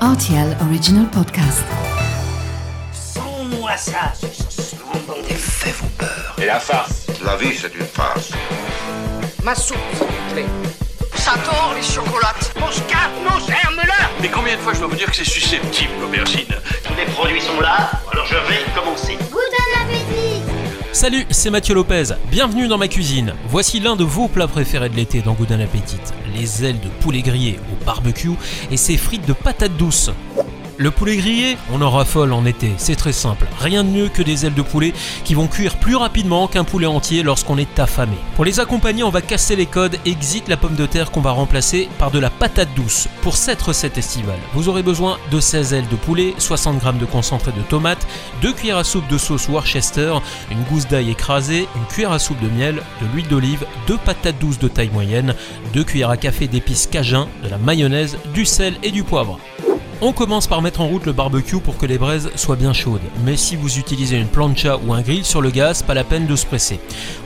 RTL Original Podcast. Sans-moi ça, Les faits vous peur. Et la farce La vie, c'est une farce. Ma soupe, s'il vous plaît. Ça tord les chocolates. Mon scarpe, nos germes-là Mais combien de fois je dois vous dire que c'est susceptible, l'aubergine? Tous les produits sont là, alors je vais commencer. Salut, c'est Mathieu Lopez. Bienvenue dans ma cuisine. Voici l'un de vos plats préférés de l'été dans Good Appétit. Les ailes de poulet grillé au barbecue et ses frites de patates douces. Le poulet grillé, on en raffole en été, c'est très simple. Rien de mieux que des ailes de poulet qui vont cuire plus rapidement qu'un poulet entier lorsqu'on est affamé. Pour les accompagner, on va casser les codes, exit la pomme de terre qu'on va remplacer par de la patate douce. Pour cette recette estivale, vous aurez besoin de 16 ailes de poulet, 60 g de concentré de tomate, 2 cuillères à soupe de sauce Worcester, une gousse d'ail écrasée, une cuillère à soupe de miel, de l'huile d'olive, 2 patates douces de taille moyenne, 2 cuillères à café d'épices cajun, de la mayonnaise, du sel et du poivre. On commence par mettre en route le barbecue pour que les braises soient bien chaudes. Mais si vous utilisez une plancha ou un grill sur le gaz, pas la peine de se presser.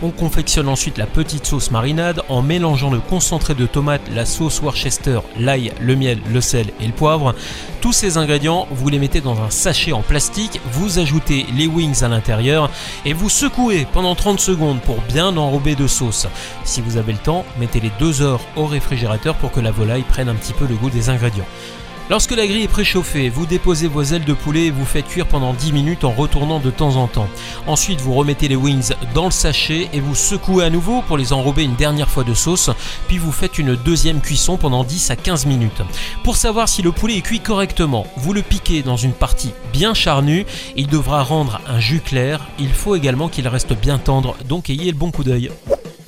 On confectionne ensuite la petite sauce marinade en mélangeant le concentré de tomate, la sauce Worcester, l'ail, le miel, le sel et le poivre. Tous ces ingrédients, vous les mettez dans un sachet en plastique, vous ajoutez les wings à l'intérieur et vous secouez pendant 30 secondes pour bien enrober de sauce. Si vous avez le temps, mettez les 2 heures au réfrigérateur pour que la volaille prenne un petit peu le goût des ingrédients. Lorsque la grille est préchauffée, vous déposez vos ailes de poulet et vous faites cuire pendant 10 minutes en retournant de temps en temps. Ensuite, vous remettez les wings dans le sachet et vous secouez à nouveau pour les enrober une dernière fois de sauce, puis vous faites une deuxième cuisson pendant 10 à 15 minutes. Pour savoir si le poulet est cuit correctement, vous le piquez dans une partie bien charnue, il devra rendre un jus clair, il faut également qu'il reste bien tendre, donc ayez le bon coup d'œil.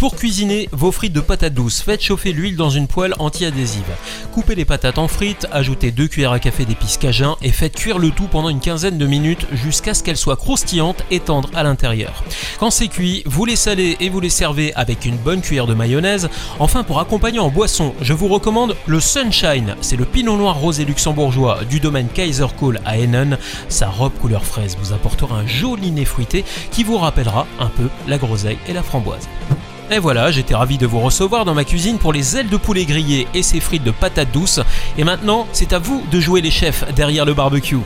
Pour cuisiner vos frites de patates douces, faites chauffer l'huile dans une poêle anti-adhésive. Coupez les patates en frites, ajoutez 2 cuillères à café d'épices cajun et faites cuire le tout pendant une quinzaine de minutes jusqu'à ce qu'elles soient croustillantes et tendres à l'intérieur. Quand c'est cuit, vous les salez et vous les servez avec une bonne cuillère de mayonnaise. Enfin, pour accompagner en boisson, je vous recommande le Sunshine. C'est le pinot noir rosé luxembourgeois du domaine Kaiser Cole à Hennen. Sa robe couleur fraise vous apportera un joli nez fruité qui vous rappellera un peu la groseille et la framboise. Et voilà, j'étais ravi de vous recevoir dans ma cuisine pour les ailes de poulet grillées et ses frites de patates douces. Et maintenant, c'est à vous de jouer les chefs derrière le barbecue.